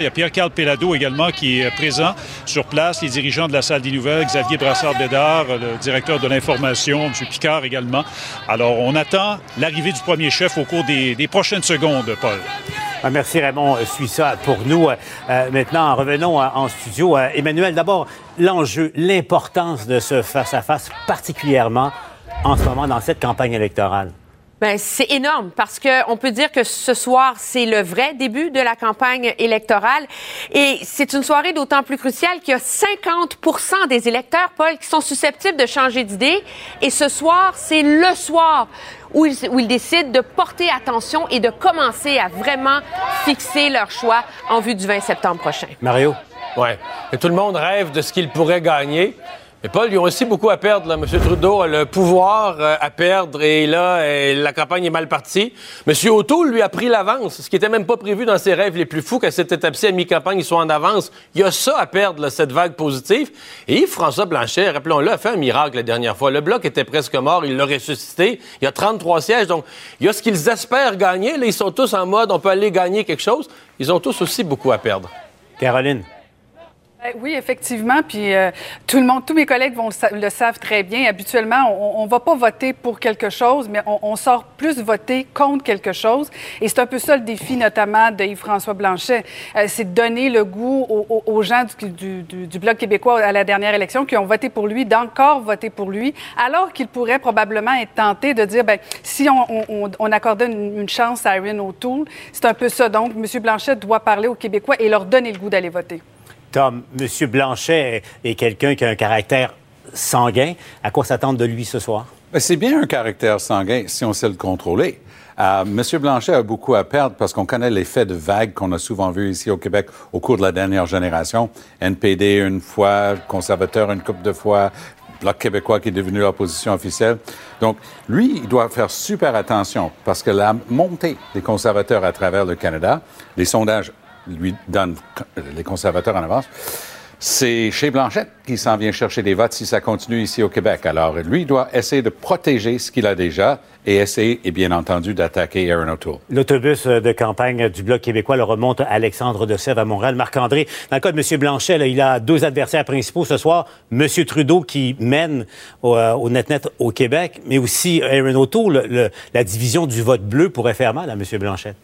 Il y a Pierre-Carl Pellado également qui est présent sur place, les dirigeants de la salle des nouvelles, Xavier Brassard-Bédard, le directeur de l'information, M. Picard également. Alors, on attend l'arrivée du premier chef au cours des, prochaines secondes, Paul. Ah, merci Raymond, suis ça pour nous. Euh, maintenant, revenons euh, en studio. Euh, Emmanuel, d'abord, l'enjeu, l'importance de ce face-à-face, particulièrement en ce moment dans cette campagne électorale. Ben, c'est énorme parce qu'on peut dire que ce soir, c'est le vrai début de la campagne électorale. Et c'est une soirée d'autant plus cruciale qu'il y a 50% des électeurs, Paul, qui sont susceptibles de changer d'idée. Et ce soir, c'est le soir où ils, où ils décident de porter attention et de commencer à vraiment fixer leur choix en vue du 20 septembre prochain. Mario? Ouais. Et tout le monde rêve de ce qu'il pourrait gagner. Mais Paul, ils ont aussi beaucoup à perdre. Là. M. Trudeau a le pouvoir euh, à perdre et là, la campagne est mal partie. M. O'Toole, lui, a pris l'avance, ce qui n'était même pas prévu dans ses rêves les plus fous qu'à cette étape-ci, à mi-campagne, ils soient en avance. Il y a ça à perdre, cette vague positive. Et François Blanchet, rappelons-le, a fait un miracle la dernière fois. Le bloc était presque mort, il l'a ressuscité. Il y a 33 sièges, donc il y a ce qu'ils espèrent gagner. Là, ils sont tous en mode, on peut aller gagner quelque chose. Ils ont tous aussi beaucoup à perdre. Caroline. Euh, oui, effectivement. Puis euh, tout le monde, tous mes collègues vont le, savent très bien. Habituellement, on ne va pas voter pour quelque chose, mais on, sort plus voter contre quelque chose. Et c'est un peu ça le défi, notamment de Yves-François Blanchet. Euh, c'est de donner le goût aux, gens du, du, Bloc québécois à la dernière élection qui ont voté pour lui, d'encore voter pour lui, alors qu'il pourrait probablement être tenté de dire, ben si on, on, accordait une, une, chance à Erin O'Toole, c'est un peu ça. Donc, M. Blanchet doit parler aux Québécois et leur donner le goût d'aller voter. Tom, M. Blanchet est quelqu'un qui a un caractère sanguin. À quoi s'attendre de lui ce soir? Ben, c'est bien un caractère sanguin si on sait le contrôler. Euh, M. Blanchet a beaucoup à perdre parce qu'on connaît l'effet de vague qu'on a souvent vu ici au Québec au cours de la dernière génération. NPD une fois, conservateur une couple de fois, Bloc québécois qui est devenu l'opposition officielle. Donc, lui, il doit faire super attention parce que la montée des conservateurs à travers le Canada, les sondages lui donne les conservateurs en avance. C'est chez Blanchette qui s'en vient chercher des votes si ça continue ici au Québec. Alors, lui doit essayer de protéger ce qu'il a déjà et essayer, et bien entendu, d'attaquer Aaron O'Toole. L'autobus de campagne du Bloc québécois le remonte à Alexandre de Sèvres à Montréal. Marc-André, dans le cas de M. Blanchet, il a deux adversaires principaux ce soir. M. Trudeau qui mène au, euh, net-net au Québec, mais aussi Aaron O'Toole. la division du vote bleu pourrait faire mal à M. Blanchet.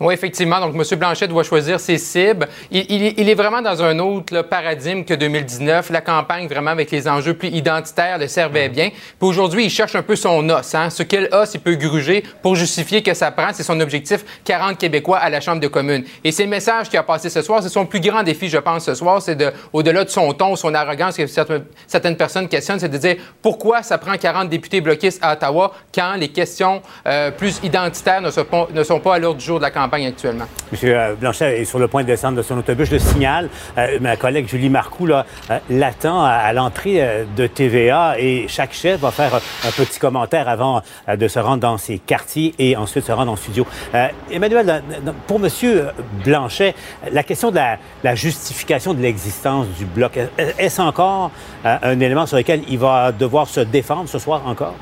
Oui, effectivement. Donc, M. Blanchet doit choisir ses cibles. Il, est vraiment dans un autre paradigme que 2019. La campagne, vraiment, avec les enjeux plus identitaires, le servait bien. Puis aujourd'hui, il cherche un peu son os. Hein. Ce qu'il a, il peut gruger pour justifier que ça prend. C'est son objectif, 40 Québécois à la Chambre de communes. Et c'est le message qu'il a passé ce soir. C'est son plus grand défi, je pense, ce soir. C'est de, au-delà de son ton, son arrogance que certaines personnes questionnent, c'est de dire pourquoi ça prend 40 députés bloquistes à Ottawa quand les questions euh, plus identitaires ne sont, pas, ne sont pas à l'ordre du jour de la campagne actuellement. Monsieur euh, Blanchet est sur le point de descendre de son autobus. Je signale, euh, ma collègue Julie Marcoux là, euh, l'attend à, l'entrée de TVA et chaque chef va faire un petit commentaire avant de se rendre dans ses quartiers et ensuite se rendre en studio. Emmanuel, pour Monsieur Blanchet, la question de la, la justification de l'existence du bloc, est-ce encore un élément sur lequel il va devoir se défendre ce soir encore?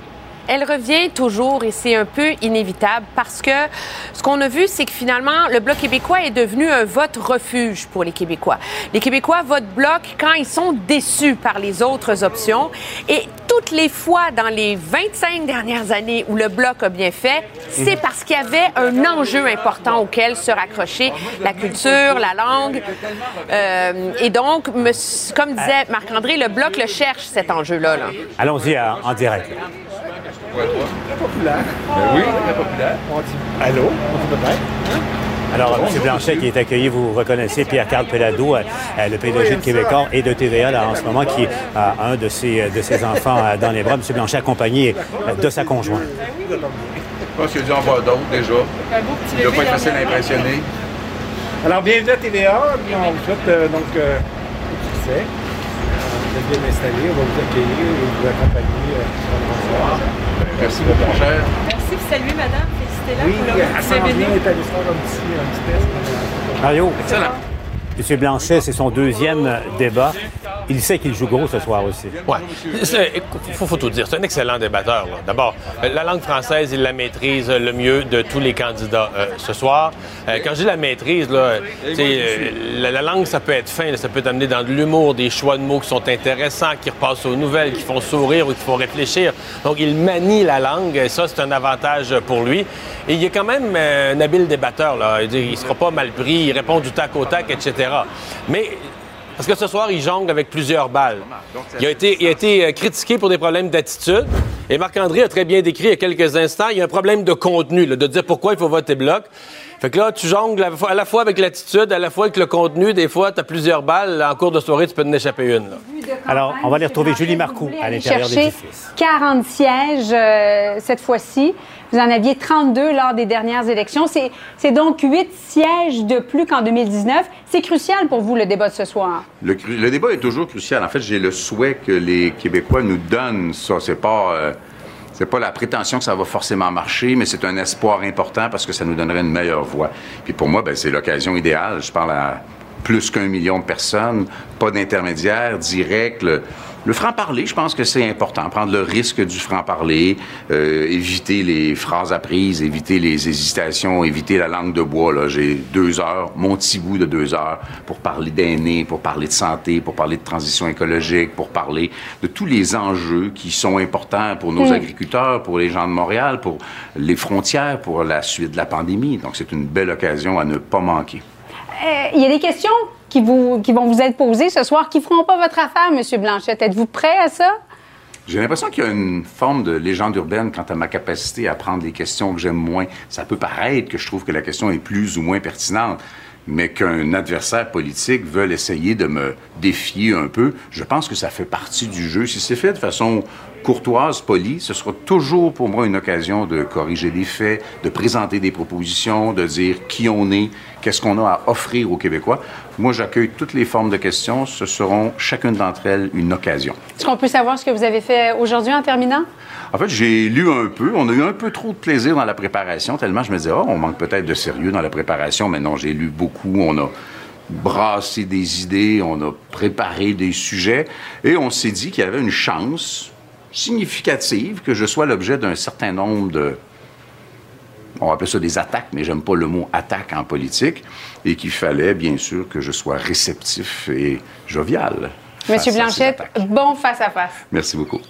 Elle revient toujours et c'est un peu inévitable parce que ce qu'on a vu, c'est que finalement, le Bloc québécois est devenu un vote refuge pour les Québécois. Les Québécois votent Bloc quand ils sont déçus par les autres options et toutes les fois dans les 25 dernières années où le Bloc a bien fait, c'est mhm. parce qu'il y avait un enjeu important auquel se raccrocher, la culture, la langue. Euh, et donc, comme disait Marc-André, le Bloc le cherche, cet enjeu-là. -là, allons y en direct. Très populaire. Ben oui, très populaire. On dit allô, on dit peut-être. Hein? Alors, M. Blanchet qui est accueilli, vous reconnaissez Pierre-Carl Pelado, euh, le PDG de Québécois et de TVA là, en ce moment, qui a un de ses, de ses enfants euh, dans les bras. M. Blanchet accompagné euh, de sa conjointe. Je pense qu'il a dû en voir d'autres déjà. Il ne doit pas être facile à impressionner. Alors, bienvenue à TVA. On vous souhaite donc euh, succès. Vous êtes bien installé. On va vous accueillir et vous accompagner euh, Merci beaucoup, mon cher. Merci, salut, madame. Félicitez-la oui, pour le petit séminaire. est allé faire un petit, un petit test. Mario. Excellent. M. Blanchet, c'est son deuxième débat. Il sait qu'il joue gros ce soir aussi. Oui. Il faut, tout dire. C'est un excellent débatteur. D'abord, la langue française, il la maîtrise le mieux de tous les candidats euh, ce soir. Euh, quand je dis la maîtrise, euh, la, la, langue, ça peut être fin, ça peut t'amener dans de l'humour, des choix de mots qui sont intéressants, qui repassent aux nouvelles, qui font sourire ou qui font réfléchir. Donc, il manie la langue et ça, c'est un avantage pour lui. Et il est quand même un habile débatteur. Il ne sera pas mal pris, il répond du tac au tac, etc. Mais parce que ce soir, il jongle avec plusieurs balles. Il a été, il a été euh, critiqué pour des problèmes d'attitude. Et Marc-André a très bien décrit il y a quelques instants, il y a un problème de contenu, de dire pourquoi il faut voter bloc. Fait que là, tu jongles à la fois avec l'attitude, à la fois avec le contenu. Des fois, tu as plusieurs balles. En cours de soirée, tu peux en échapper une. Alors, on va aller retrouver Julie Marcoux à l'intérieur des 40 sièges euh, cette fois-ci. Vous en aviez 32 lors des dernières élections. C'est donc 8 sièges de plus qu'en 2019. C'est crucial pour vous, le débat de ce soir? Le, débat est toujours crucial. En fait, j'ai le souhait que les Québécois nous donnent ça. C'est pas... Euh, pas la prétention que ça va forcément marcher, mais c'est un espoir important parce que ça nous donnerait une meilleure voie. Puis pour moi, ben, c'est l'occasion idéale. Je parle à plus qu'un million de personnes, pas d'intermédiaire direct. Le franc-parler, je pense que c'est important. Prendre le risque du franc-parler, euh, éviter les phrases apprises, éviter les hésitations, éviter la langue de bois. Là, j'ai deux heures, mon petit bout de deux heures pour parler d'aînés, pour parler de santé, pour parler de transition écologique, pour parler de tous les enjeux qui sont importants pour nos agriculteurs, pour les gens de Montréal, pour les frontières, pour la suite de la pandémie. Donc, c'est une belle occasion à ne pas manquer. Euh, il y a des questions qui, vont vous être posées ce soir qui ne feront pas votre affaire, M. Blanchette. Êtes-vous prêt à ça? J'ai l'impression qu'il y a une forme de légende urbaine quant à ma capacité à prendre les questions que j'aime moins. Ça peut paraître que je trouve que la question est plus ou moins pertinente, mais qu'un adversaire politique veuille essayer de me défier un peu, je pense que ça fait partie du jeu. Si c'est fait de façon courtoise, polie, ce sera toujours pour moi une occasion de corriger les faits, de présenter des propositions, de dire qui on est, qu'est-ce qu'on a à offrir aux Québécois. Moi, j'accueille toutes les formes de questions. Ce seront chacune d'entre elles une occasion. Est-ce qu'on peut savoir ce que vous avez fait aujourd'hui en terminant? En fait, j'ai lu un peu. On a eu un peu trop de plaisir dans la préparation, tellement je me disais, oh, on manque peut-être de sérieux dans la préparation. Mais non, j'ai lu beaucoup. On a brassé des idées, on a préparé des sujets et on s'est dit qu'il y avait une chance significative que je sois l'objet d'un certain nombre de on va appeler ça des attaques, mais j'aime pas le mot attaque en politique, et qu'il fallait bien sûr que je sois réceptif et jovial. Monsieur Blanchette, bon face à face. Merci beaucoup.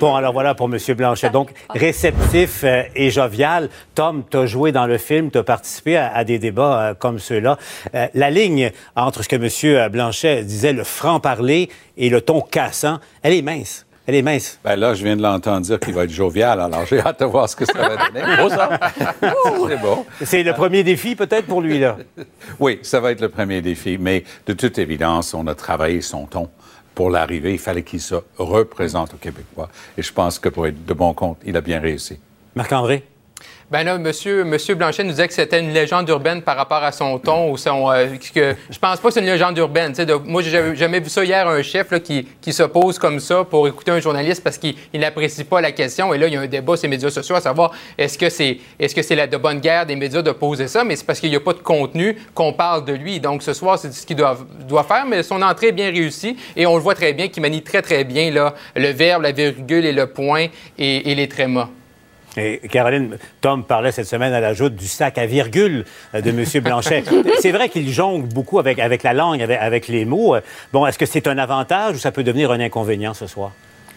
Bon, alors voilà pour M. Blanchet. Donc, réceptif euh, et jovial. Tom, tu as joué dans le film, tu as participé à, des débats euh, comme ceux-là. Euh, la ligne entre ce que M. Blanchet disait, le franc-parler et le ton cassant, elle est mince. Elle est mince. Ben là, je viens de l'entendre dire qu'il va être jovial, alors j'ai hâte de voir ce que ça va donner. ça. C'est bon. C'est le premier défi, peut-être, pour lui, là? oui, ça va être le premier défi, mais de toute évidence, on a travaillé son ton pour l'arrivée, il fallait qu'il se représente au Québécois. Et je pense que pour être de bon compte, il a bien réussi. Marc-André? Ben là, monsieur, Blanchet nous disait que c'était une légende urbaine par rapport à son ton ou son. Euh, je pense pas que c'est une légende urbaine. De, moi, j'ai jamais vu ça hier, un chef qui, qui s'oppose comme ça pour écouter un journaliste parce qu'il n'apprécie pas la question. Et là, il y a un débat sur les médias sociaux à savoir est-ce que c'est est-ce que la de bonne guerre des médias de poser ça, mais c'est parce qu'il n'y a pas de contenu qu'on parle de lui. Donc ce soir, c'est ce qu'il doit, faire, mais son entrée est bien réussie et on le voit très bien qu'il manie très, très bien le verbe, la virgule et le point et, et les trémas. Et Caroline, Tom parlait cette semaine à la joute du sac à virgule euh, de M. Blanchet. c'est vrai qu'il jongle beaucoup avec, avec la langue, avec, avec les mots. Bon, est-ce que c'est un avantage ou ça peut devenir un inconvénient ce soir?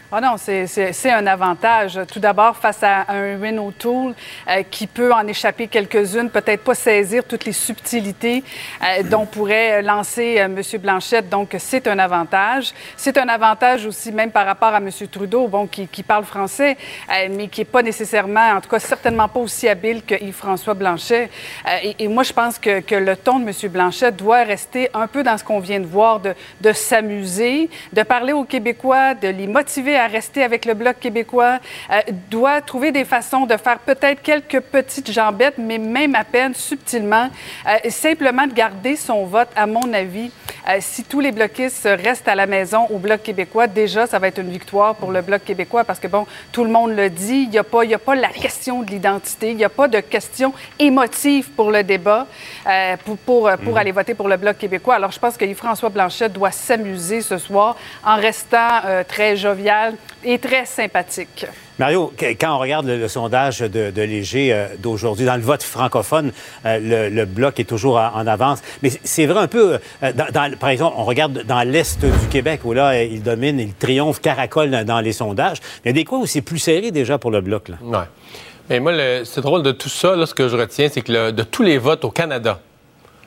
Ah non, c'est un avantage. Tout d'abord, face à un Renault Tool euh, qui peut en échapper quelques-unes, peut-être pas saisir toutes les subtilités euh, dont pourrait lancer euh, M. Blanchette. Donc, c'est un avantage. C'est un avantage aussi, même par rapport à M. Trudeau, bon, qui, parle français, mais qui n'est pas nécessairement, en tout cas, certainement pas aussi habile que Yves-François Blanchet. Et, moi, je pense que, le ton de M. Blanchette doit rester un peu dans ce qu'on vient de voir, de, de s'amuser, de parler aux Québécois, de les motiver à rester avec le Bloc québécois, euh, doit trouver des façons de faire peut-être quelques petites jambettes, mais même à peine subtilement, euh, simplement de garder son vote, à mon avis, Euh, si tous les bloquistes restent à la maison au Bloc québécois, déjà, ça va être une victoire pour le Bloc québécois parce que, bon, tout le monde le dit, il n'y a, pas, a pas la question de l'identité, il n'y a pas de question émotive pour le débat, pour, pour, pour mhm. aller voter pour le Bloc québécois. Alors, je pense que Yves-François Blanchet doit s'amuser ce soir en restant très jovial et très sympathique. Mario, quand on regarde le, sondage de, Léger euh, d'aujourd'hui, dans le vote francophone, euh, le, bloc est toujours en, avance. Mais c'est vrai un peu, euh, par exemple, on regarde dans l'Est du Québec, où là, il domine, il triomphe, caracole dans, les sondages. Il y a des coins où c'est plus serré déjà pour le bloc. Là. Ouais. Mais moi, c'est drôle de tout ça, là, ce que je retiens, c'est que de tous les votes au Canada,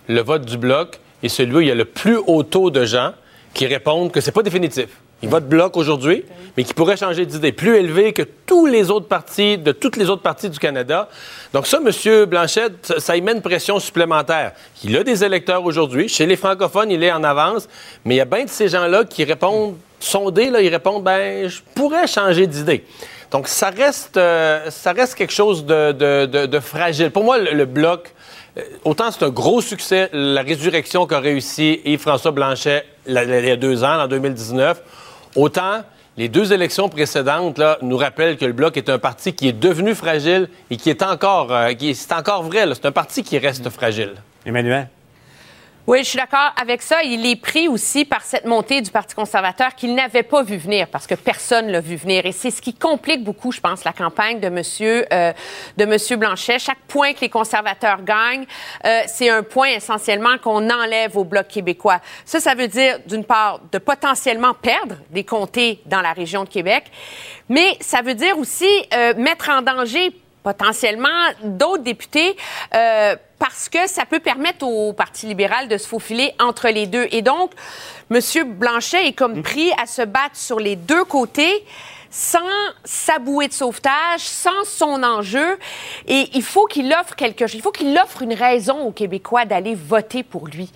le vote du bloc est celui où il y a le plus haut taux de gens qui répondent que c'est pas définitif. Il vote bloc aujourd'hui, mais qui pourrait changer d'idée, plus élevé que tous les autres partis, de toutes les autres parties du Canada. Donc ça, M. Blanchette, ça y met une pression supplémentaire. Il a des électeurs aujourd'hui. Chez les francophones, il est en avance, mais il y a bien de ces gens-là qui répondent, sondés, là, ils répondent, ben, je pourrais changer d'idée. Donc ça reste, euh, ça reste quelque chose de, fragile. Pour moi, le, bloc, euh, autant c'est un gros succès, la résurrection qu'a réussi Yves-François Blanchet il y a deux ans, en 2019. Autant les deux élections précédentes nous rappellent que le Bloc est un parti qui est devenu fragile et qui est encore, euh, c'est encore vrai, c'est un parti qui reste fragile. Emmanuel? Oui, je suis d'accord avec ça. Il est pris aussi par cette montée du Parti conservateur qu'il n'avait pas vu venir parce que personne l'a vu venir. Et c'est ce qui complique beaucoup, je pense, la campagne de Monsieur euh, de Monsieur Blanchet. Chaque point que les conservateurs gagnent, euh, c'est un point essentiellement qu'on enlève au bloc québécois. Ça, ça veut dire d'une part de potentiellement perdre des comtés dans la région de Québec, mais ça veut dire aussi euh, mettre en danger potentiellement d'autres députés euh, parce que ça peut permettre au Parti libéral de se faufiler entre les deux. Et donc, M. Blanchet est comme pris à se battre sur les deux côtés sans sa bouée de sauvetage, sans son enjeu. Et il faut qu'il offre quelque chose. Il faut qu'il offre une raison aux Québécois d'aller voter pour lui.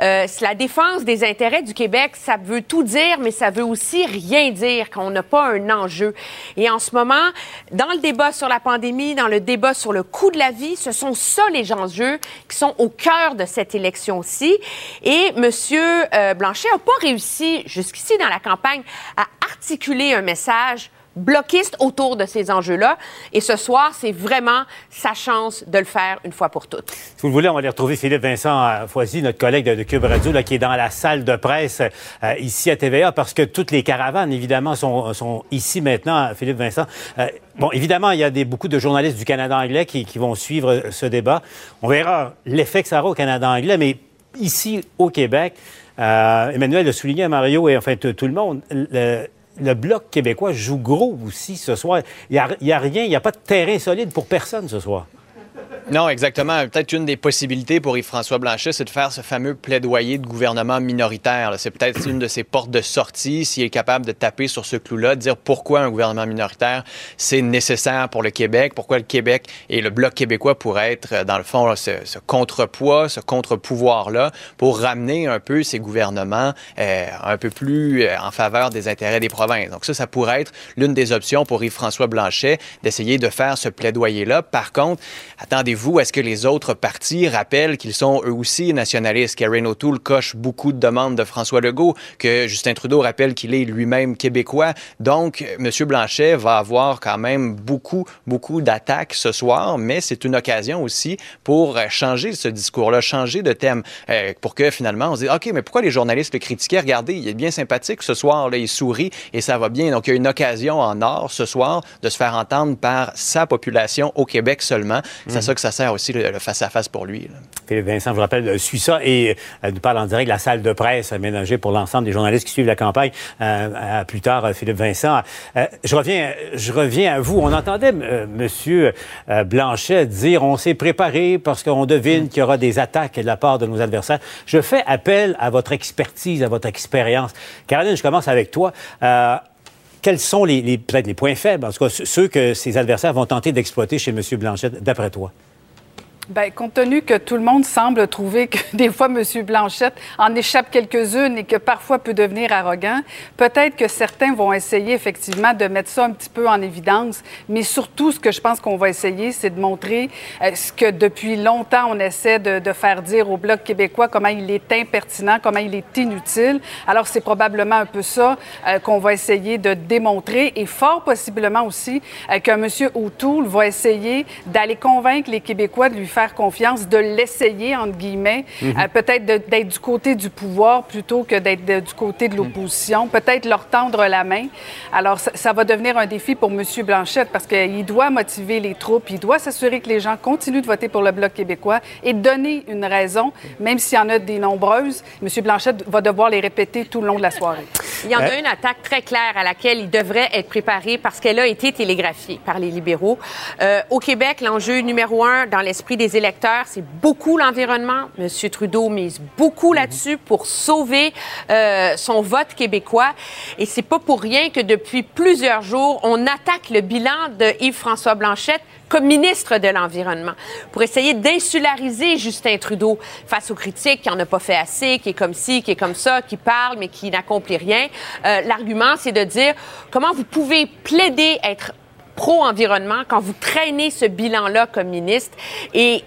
Euh, la défense des intérêts du Québec, ça veut tout dire, mais ça veut aussi rien dire qu'on n'a pas un enjeu. Et en ce moment, dans le débat sur la pandémie, dans le débat sur le coût de la vie, ce sont ça les enjeux qui sont au cœur de cette élection-ci. Et M. Euh, Blanchet n'a pas réussi jusqu'ici dans la campagne à articuler un message bloquiste autour de ces enjeux-là. Et ce soir, c'est vraiment sa chance de le faire une fois pour toutes. Si vous le voulez, on va aller retrouver Philippe Vincent euh, Foisy, notre collègue de, Cube Radio, qui est dans la salle de presse euh, ici à TVA, parce que toutes les caravanes, évidemment, sont, ici maintenant, Philippe Vincent. Euh, bon, évidemment, il y a beaucoup de journalistes du Canada anglais qui, vont suivre ce débat. On verra l'effet que ça aura au Canada anglais, mais ici, au Québec, Emmanuel le souligné Mario et en fait tout le monde, le Bloc québécois joue gros aussi ce soir. Il n'y a, a, rien, il n'y a pas de terrain solide pour personne ce soir. Non, exactement. Peut-être une des possibilités pour Yves-François Blanchet, c'est de faire ce fameux plaidoyer de gouvernement minoritaire. C'est peut-être une de ses portes de sortie, s'il est capable de taper sur ce clou-là, de dire pourquoi un gouvernement minoritaire, c'est nécessaire pour le Québec, pourquoi le Québec et le Bloc québécois pourraient être, dans le fond, ce, contrepoids, ce contre-pouvoir-là, pour ramener un peu ces gouvernements euh, un peu plus euh, en faveur des intérêts des provinces. Donc ça, ça pourrait être l'une des options pour Yves-François Blanchet, d'essayer de faire ce plaidoyer-là. Par contre, attendez-vous à ce que les autres partis rappellent qu'ils sont eux aussi nationalistes? Karen O'Toole coche beaucoup de demandes de François Legault, que Justin Trudeau rappelle qu'il est lui-même québécois. Donc, M. Blanchet va avoir quand même beaucoup, beaucoup d'attaques ce soir, mais c'est une occasion aussi pour changer ce discours-là, changer de thème, euh, pour que finalement on se dise, OK, mais pourquoi les journalistes le critiquaient? Regardez, il est bien sympathique ce soir, là, il sourit et ça va bien. Donc, il y a une occasion en or ce soir de se faire entendre par sa population au Québec seulement. C'est à ça que ça sert aussi le face-à-face pour lui. Philippe Vincent, je vous rappelle, euh, suit ça et euh, nous parle en direct de la salle de presse aménagée pour l'ensemble des journalistes qui suivent la campagne. Euh, plus tard, Philippe Vincent. je, reviens, je reviens à vous. On entendait M. Blanchet dire on s'est préparé parce qu'on devine qu'il y aura des attaques de la part de nos adversaires. Je fais appel à votre expertise, à votre expérience. Caroline, je commence avec toi quels sont les, peut-être les points faibles, en tout cas ceux que ces adversaires vont tenter d'exploiter chez M. Blanchette, d'après toi? Bien, compte tenu que tout le monde semble trouver que des fois, M. Blanchette en échappe quelques-unes et que parfois peut devenir arrogant, peut-être que certains vont essayer effectivement de mettre ça un petit peu en évidence. Mais surtout, ce que je pense qu'on va essayer, c'est de montrer euh, ce que depuis longtemps on essaie de, faire dire au Bloc québécois, comment il est impertinent, comment il est inutile. Alors, c'est probablement un peu ça euh, qu'on va essayer de démontrer et fort possiblement aussi euh, qu'un M. O'Toole va essayer d'aller convaincre les Québécois de lui faire faire confiance, de l'essayer, entre guillemets, Mhm. euh, peut-être de- d'être du côté du pouvoir plutôt que d'être de- du côté de l'opposition, peut-être leur tendre la main. Alors, ça, ça va devenir un défi pour M. Blanchette parce qu'il doit motiver les troupes, il doit s'assurer que les gens continuent de voter pour le Bloc québécois et donner une raison, même s'il y en a des nombreuses. M. Blanchette va devoir les répéter tout le long de la soirée. Il y en a une attaque très claire à laquelle il devrait être préparé parce qu'elle a été télégraphiée par les libéraux. Euh, au Québec, l'enjeu numéro un dans l'esprit des électeurs, c'est beaucoup l'environnement. M. Trudeau mise beaucoup là-dessus pour sauver euh, son vote québécois. Et c'est pas pour rien que depuis plusieurs jours, on attaque le bilan de Yves-François Blanchette comme ministre de l'Environnement pour essayer d'insulariser Justin Trudeau face aux critiques qui n'en a pas fait assez, qui est comme ci, qui est comme ça, qui parle mais qui n'accomplit rien. Euh, L'argument, c'est de dire comment vous pouvez plaider être pro-environnement quand vous traînez ce bilan-là comme ministre et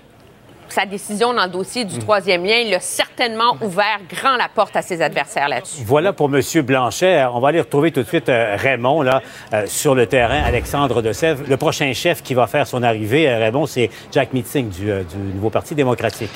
sa décision dans le dossier du troisième lien, il a certainement ouvert grand la porte à ses adversaires là-dessus. Voilà pour M. Blanchet. On va aller retrouver tout de suite euh, Raymond là, euh, sur le terrain, Alexandre de Sèvres. Le prochain chef qui va faire son arrivée, euh, Raymond, c'est Jack Meeting du, euh, du nouveau Parti démocratique.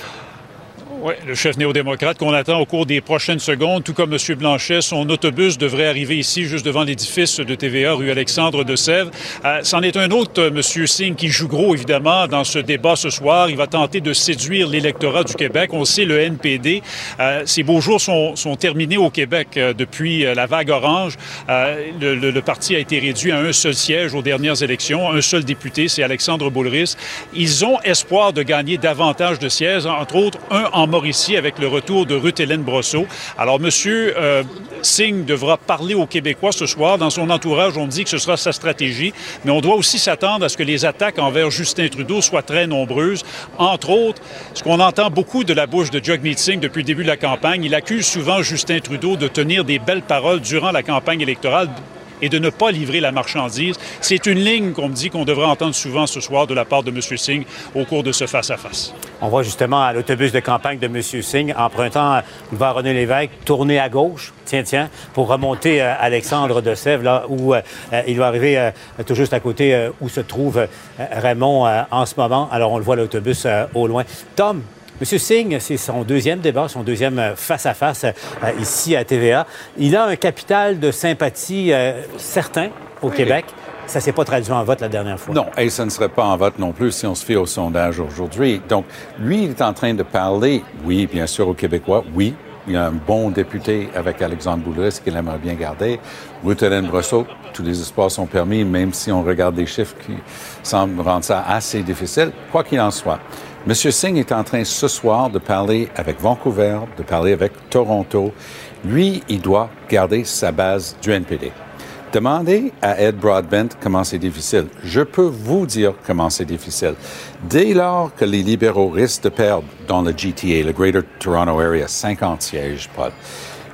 Oui, le chef néo-démocrate qu'on attend au cours des prochaines secondes, tout comme M. Blanchet, son autobus devrait arriver ici, juste devant l'édifice de TVA, rue Alexandre de Sèvres. Euh, c'en est un autre, euh, M. Singh, qui joue gros, évidemment, dans ce débat ce soir. Il va tenter de séduire l'électorat du Québec. On sait, le NPD, euh, ses beaux jours sont, sont terminés au Québec euh, depuis euh, la vague orange. Euh, le, le- le parti a été réduit à un seul siège aux dernières élections, un seul député, c'est Alexandre Boulris. Ils ont espoir de gagner davantage de sièges, entre autres un en Mauricie avec le retour de Ruth-Hélène Brosseau. Alors, M. Euh, Singh devra parler aux Québécois ce soir. Dans son entourage, on dit que ce sera sa stratégie, mais on doit aussi s'attendre à ce que les attaques envers Justin Trudeau soient très nombreuses. Entre autres, ce qu'on entend beaucoup de la bouche de Jagmeet Singh depuis le début de la campagne, il accuse souvent Justin Trudeau de tenir des belles paroles durant la campagne électorale et de ne pas livrer la marchandise. C'est une ligne qu'on me dit qu'on devrait entendre souvent ce soir de la part de M. Singh au cours de ce face-à-face. On voit justement à l'autobus de campagne de M. Singh, empruntant vers René Lévesque, tourner à gauche, tiens, tiens, pour remonter euh, Alexandre de Sèvres, là où euh, il va arriver euh, tout juste à côté où se trouve Raymond en ce moment. Alors, on le voit, l'autobus au loin. Tom, M. Singh, c'est son deuxième débat, son deuxième euh, face-à-face euh, ici à TVA. Il a un capital de sympathie euh, certain au Québec. Ça s'est pas traduit en vote la dernière fois. Non, et ça ne serait pas en vote non plus si on se fie au sondage aujourd'hui. Donc, lui, il est en train de parler, oui, bien sûr, aux Québécois, oui. Il y a un bon député avec Alexandre Boulris qu'il aimerait bien garder. Ruth-Hélène Brosseau, tous les espoirs sont permis, même si on regarde des chiffres qui semblent rendre ça assez difficile. Quoi qu'il en soit, M. Singh est en train ce soir de parler avec Vancouver, de parler avec Toronto. Lui, il doit garder sa base du NPD. Demandez à Ed Broadbent comment c'est difficile. Je peux vous dire comment c'est difficile. Dès lors que les libéraux risquent de perdre dans le GTA, le Greater Toronto Area, 50 sièges, Paul,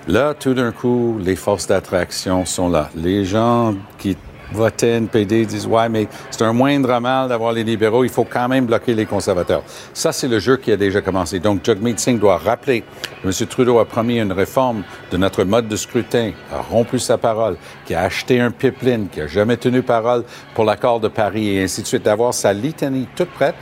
là, tout d'un coup, les forces d'attraction sont là. Les gens qui votaient NPD disent Ouais, mais c'est un moindre mal d'avoir les libéraux, il faut quand même bloquer les conservateurs. Ça, c'est le jeu qui a déjà commencé. Donc, Jagmeet Singh doit rappeler M. Trudeau a promis une réforme de notre mode de scrutin, a rompu sa parole, qui a acheté un pipeline, qui a jamais tenu parole pour l'accord de Paris et ainsi de suite, d'avoir sa litanie toute prête.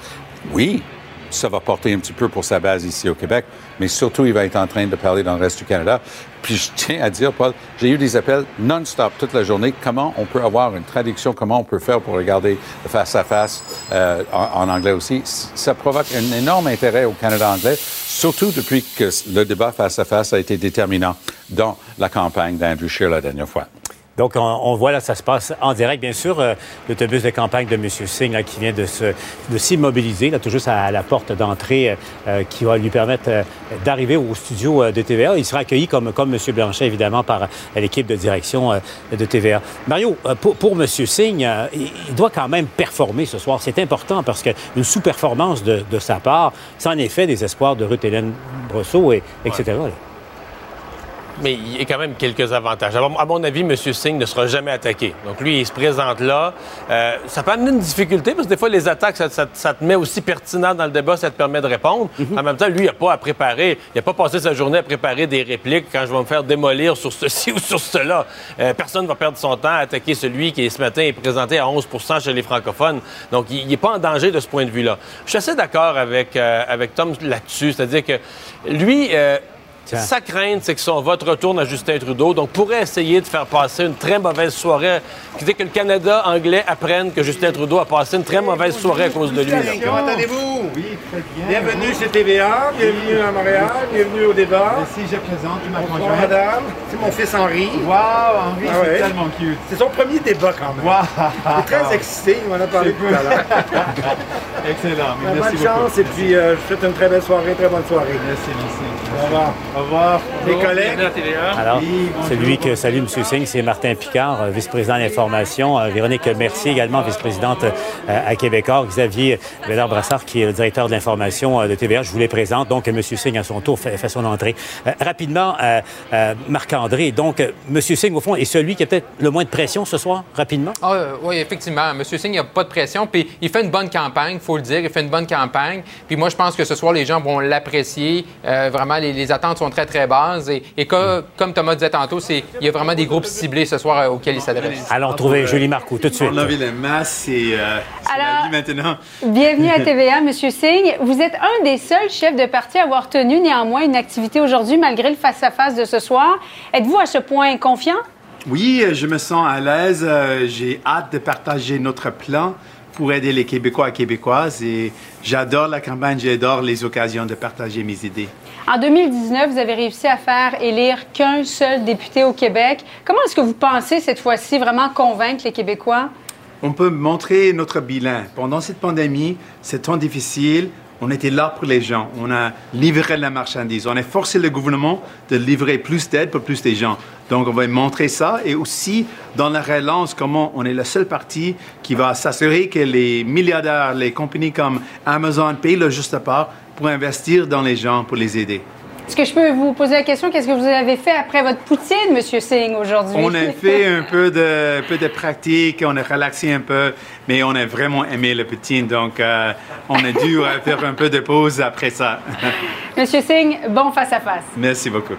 Oui, ça va porter un petit peu pour sa base ici au Québec, mais surtout, il va être en train de parler dans le reste du Canada. Puis je tiens à dire, Paul, j'ai eu des appels non-stop toute la journée. Comment on peut avoir une traduction, comment on peut faire pour regarder le face-à-face euh, en, en anglais aussi? Ça provoque un énorme intérêt au Canada anglais, surtout depuis que le débat face-à-face a été déterminant dans la campagne d'Andrew Scheer la dernière fois. Donc, on, voit là, ça se passe en direct. Bien sûr, euh, l'autobus de campagne de M. Singh là, qui vient de, se, de s'immobiliser, là, tout juste à, la porte d'entrée, euh, qui va lui permettre euh, d'arriver au studio de TVA. Il sera accueilli comme, comme M. Blanchet, évidemment, par l'équipe de direction de TVA. Mario, pour, pour M. Singh, il doit quand même performer ce soir. C'est important parce qu'une sous-performance de, de, sa part, c'est en effet des espoirs de Ruth Hélène Brosseau, et, etc mais il y a quand même quelques avantages. À mon avis, M. Singh ne sera jamais attaqué. Donc lui, il se présente là. Euh, ça peut amener une difficulté parce que des fois, les attaques, ça, te met aussi pertinent dans le débat, ça te permet de répondre. Mhm. En même temps, lui, il n'a pas à préparer, il n'a pas passé sa journée à préparer des répliques quand je vais me faire démolir sur ceci ou sur cela. Euh, personne ne va perdre son temps à attaquer celui qui, ce matin, est présenté à 11% chez les francophones. Donc, il n'est pas en danger de ce point de vue-là. Je suis assez d'accord avec, euh, avec Tom là-dessus. C'est-à-dire que lui... Sa crainte, c'est que son vote retourne à Justin Trudeau. Donc, pourrait essayer de faire passer une très mauvaise soirée. Qui dit que le Canada anglais apprenne que Justin Trudeau a passé une très mauvaise soirée à cause de lui. Comment allez-vous? Oui, très bien. Bienvenue chez TVA, bienvenue à Montréal, bienvenue au débat. Merci, je présente ma conjointe. madame. C'est mon fils Henri. Wow, Henri, ah c'est tellement cute. C'est son premier débat quand même. Wow. Il est très excité, il m'en a parlé tout à l'heure. Excellent, merci bonne chance et puis euh, je vous souhaite une très belle soirée, très bonne soirée. Merci, merci. Au revoir. Au revoir. Tes collègues. Alors, celui que salue M. Singh, c'est Martin Picard, euh, vice-président de l'information. Euh, Véronique Mercier, également vice-présidente euh, à Québécois. Xavier Bédard-Brassard, qui est le directeur de l'information de TVA. Je vous les présente. Donc, M. Singh, à son tour, fait, son entrée. rapidement, Marc-André. Donc, M. Singh, au fond, est celui qui a peut-être le moins de pression ce soir, rapidement? Ah, oui, effectivement. M. Singh, il n'a pas de pression. Puis, il fait une bonne campagne, il faut le dire. Il fait une bonne campagne. Puis, moi, je pense que ce soir, les gens vont l'apprécier. vraiment, les, les attentes sont très, très basses. Et, comme Thomas disait tantôt, il y a vraiment des groupes ciblés ce soir euh, auxquels il s'adresse. Allons trouver Julie Marcoux tout de suite. On a vu les masses et euh, la vie maintenant. Bienvenue à TVA, M. Singh. Vous êtes un des seuls chefs de parti à avoir tenu néanmoins une activité aujourd'hui malgré le face-à-face de ce soir. Êtes-vous à ce point confiant? Oui, je me sens à l'aise. Euh, j'ai hâte de partager notre plan pour aider les Québécois et Québécoises et j'adore la campagne, j'adore les occasions de partager mes idées. En 2019, vous avez réussi à faire élire qu'un seul député au Québec. Comment est-ce que vous pensez cette fois-ci vraiment convaincre les Québécois? On peut montrer notre bilan. Pendant cette pandémie, c'est temps difficile. On était là pour les gens. On a livré la marchandise. On a forcé le gouvernement de livrer plus d'aide pour plus de gens. Donc, on va montrer ça. Et aussi, dans la relance, comment on est le seul parti qui va s'assurer que les milliardaires, les compagnies comme Amazon payent le juste part pour investir dans les gens, pour les aider. Est-ce que je peux vous poser la question, qu'est-ce que vous avez fait après votre poutine, M. Singh, aujourd'hui? On a fait un peu de, peu de pratique, on a relaxé un peu, mais on a vraiment aimé le poutine, donc euh, on a dû faire un peu de pause après ça. M. Singh, bon face-à-face. Merci beaucoup.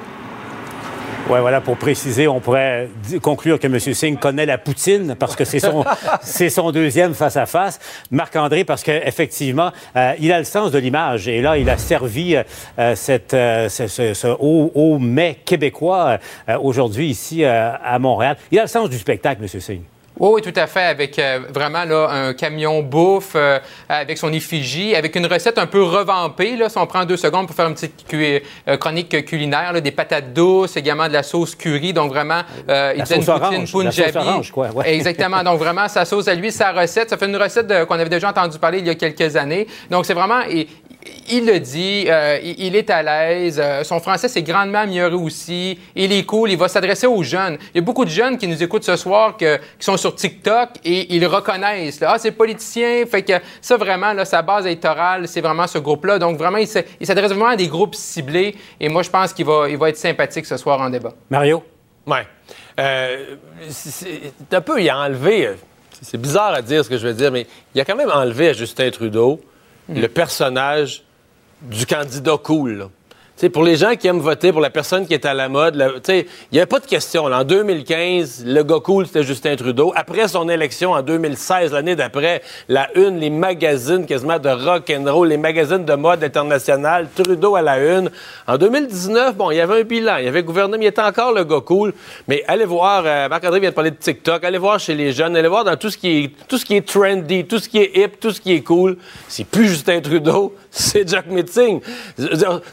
Oui, voilà, pour préciser, on pourrait conclure que M. Singh connaît la poutine parce que c'est son, c'est son deuxième face-à-face. Marc-André, parce qu'effectivement, euh, il a le sens de l'image. Et là, il a servi euh, cette, euh, ce, ce, haut, haut, mets québécois aujourd'hui ici à Montréal. Il a le sens du spectacle, M. Singh. Oui, tout à fait, avec euh, vraiment là, un camion bouffe, euh, avec son effigie, avec une recette un peu revampée. Là, si on prend deux secondes pour faire une petite euh, chronique culinaire, des patates douces, également de la sauce curry. Donc vraiment, il donne une poutine punjabi. La sauce quoi. Exactement. Donc vraiment, sa sauce à lui, sa recette. Ça fait une recette qu'on avait déjà entendu parler il y a quelques années. Donc c'est vraiment il le dit, euh, il est à l'aise, euh, son français s'est grandement amélioré aussi, il est cool, il va s'adresser aux jeunes. Il y a beaucoup de jeunes qui nous écoutent ce soir qui sont sur TikTok et ils reconnaissent. ah, c'est politicien, fait que ça vraiment, là, sa base électorale, c'est vraiment ce groupe-là. Donc vraiment, il s'adresse vraiment à des groupes ciblés et moi, je pense qu'il va, il va être sympathique ce soir en débat. Mario? Oui. Euh, c'est un peu, il a enlevé, c'est bizarre à dire ce que je veux dire, mais il a quand même enlevé à Justin Trudeau le personnage du candidat cool pour les gens qui aiment voter, pour la personne qui est à la mode, il n'y avait pas de question. En 2015, le gars cool, c'était Justin Trudeau. Après son élection en 2016, l'année d'après, la une, les magazines quasiment de rock and roll, les magazines de mode internationale, Trudeau à la une. En 2019, bon, il y avait un bilan, il y avait gouvernement, il était encore le gars cool. Mais allez voir, euh, Marc-André vient de parler de TikTok, allez voir chez les jeunes, allez voir dans tout ce qui est, tout ce qui est trendy, tout ce qui est hip, tout ce qui est cool. C'est plus Justin Trudeau, c'est Jack Meeting.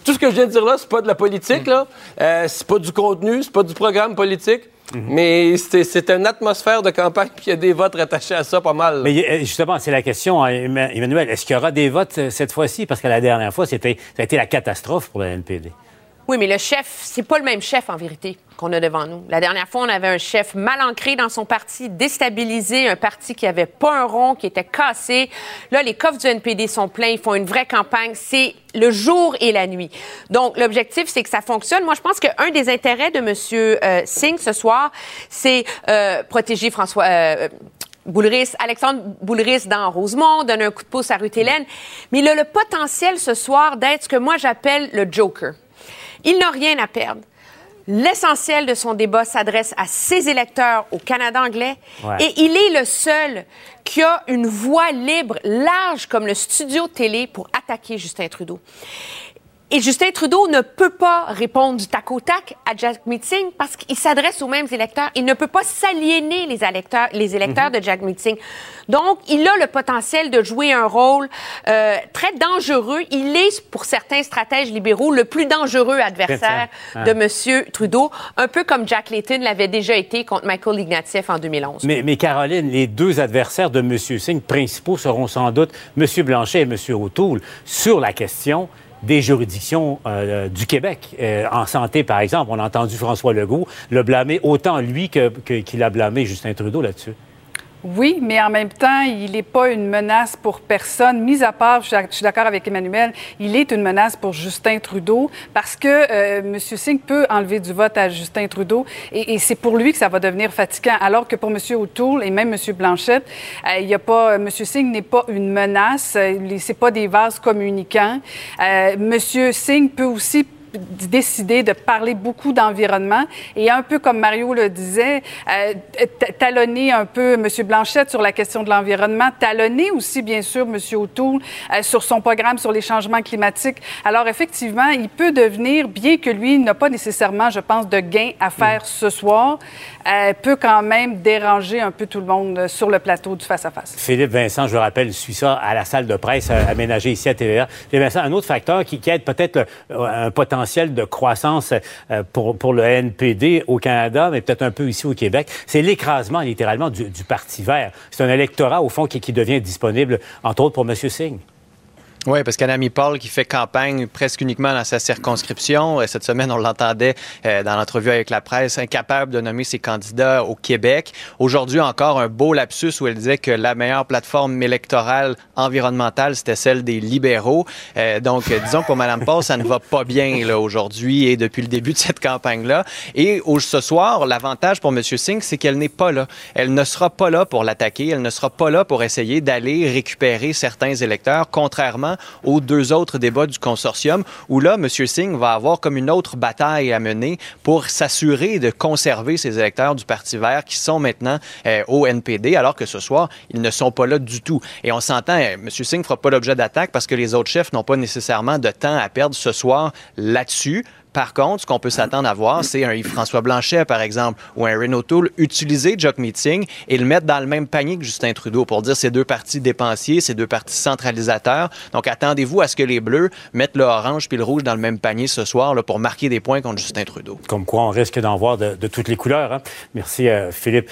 Tout ce que je viens de dire là, c'est pas de la politique, là. Euh, c'est pas du contenu, c'est pas du programme politique. Mhm. Mais c'est une atmosphère de campagne, puis il y a des votes rattachés à ça pas mal. Mais justement, c'est la question, hein, Emmanuel. Est-ce qu'il y aura des votes euh, cette fois-ci? Parce que la dernière fois, c'était, ça a été la catastrophe pour le NPD. Oui, mais le chef, c'est pas le même chef en vérité qu'on a devant nous. La dernière fois, on avait un chef mal ancré dans son parti, déstabilisé, un parti qui avait pas un rond, qui était cassé. Là, les coffres du NPD sont pleins, ils font une vraie campagne. C'est le jour et la nuit. Donc, l'objectif, c'est que ça fonctionne. Moi, je pense qu'un des intérêts de M. Euh, Singh ce soir, c'est euh, protéger François. Euh, Boulris, Alexandre Boulris dans Rosemont, donner un coup de pouce à Ruth Hélène. Mais il a le potentiel ce soir d'être ce que moi j'appelle le Joker. Il n'a rien à perdre. L'essentiel de son débat s'adresse à ses électeurs au Canada anglais et il est le seul qui a une voix libre, large comme le studio télé pour attaquer Justin Trudeau. Et Justin Trudeau ne peut pas répondre du tac au tac à Jack Meeting parce qu'il s'adresse aux mêmes électeurs. Il ne peut pas s'aliéner les électeurs, les électeurs mhm. de Jack Meeting. Donc, il a le potentiel de jouer un rôle euh, très dangereux. Il est, pour certains stratèges libéraux, le plus dangereux adversaire de M. Trudeau, un peu comme Jack Layton l'avait déjà été contre Michael Ignatieff en 2011. Mais, mais, Caroline, les deux adversaires de M. Singh principaux seront sans doute M. Blanchet et M. O'Toole sur la question des juridictions euh, du Québec. Euh, en santé, par exemple, on a entendu François Legault le blâmer autant lui qu'il que, a blâmé Justin Trudeau là-dessus. Oui, mais en même temps, il n'est pas une menace pour personne. Mis à part, je suis d'accord avec Emmanuel, il est une menace pour Justin Trudeau parce que euh, M. Singh peut enlever du vote à Justin Trudeau et, c'est pour lui que ça va devenir fatigant. Alors que pour M. O'Toole et même M. Blanchette, euh, il y a pas, M. Singh n'est pas une menace. Euh, c'est pas des vases communicants. M. Singh peut aussi décidé de parler beaucoup d'environnement et un peu comme Mario le disait, euh, talonner un peu M. Blanchette sur la question de l'environnement, talonner aussi bien sûr M. O'Toole euh, sur son programme sur les changements climatiques. Alors effectivement, il peut devenir, bien que lui n'a pas nécessairement, je pense, de gain à faire mm. ce soir, euh, peut quand même déranger un peu tout le monde sur le plateau du face-à-face. Philippe Vincent, je le rappelle, suit ça à la salle de presse aménagée ici à TVA. Philippe Vincent, un autre facteur qui, qui aide peut-être un potentiel de croissance euh, pour, pour le NPD au Canada, mais peut-être un peu ici au Québec, c'est l'écrasement littéralement du, Parti vert. C'est un électorat, au fond, qui, qui devient disponible, entre autres, pour M. Singh. Oui, parce qu'un ami Paul qui fait campagne presque uniquement dans sa circonscription. Euh, cette semaine, on l'entendait euh, dans l'entrevue avec la presse, incapable de nommer ses candidats au Québec. Aujourd'hui, encore un beau lapsus où elle disait que la meilleure plateforme électorale environnementale, c'était celle des libéraux. Euh, donc, disons que pour Mme Paul, ça ne va pas bien là aujourd'hui et depuis le début de cette campagne-là. Et ce soir, l'avantage pour M. Singh, c'est qu'elle n'est pas là. Elle ne sera pas là pour l'attaquer. Elle ne sera pas là pour essayer d'aller récupérer certains électeurs, contrairement aux deux autres débats du consortium, où là, M. Singh va avoir comme une autre bataille à mener pour s'assurer de conserver ces électeurs du Parti vert qui sont maintenant euh, au NPD, alors que ce soir, ils ne sont pas là du tout. Et on s'entend, euh, M. Singh ne fera pas l'objet d'attaque parce que les autres chefs n'ont pas nécessairement de temps à perdre ce soir là-dessus. Par contre, ce qu'on peut s'attendre à voir, c'est un Yves-François Blanchet, par exemple, ou un Renault Tool utiliser Jock Meeting et le mettre dans le même panier que Justin Trudeau pour dire ces deux partis dépensiers, ces deux partis centralisateurs. Donc, attendez-vous à ce que les Bleus mettent le orange puis le rouge dans le même panier ce soir pour marquer des points contre Justin Trudeau. Comme quoi, on risque d'en voir de, toutes les couleurs. Hein. Merci, euh, Philippe.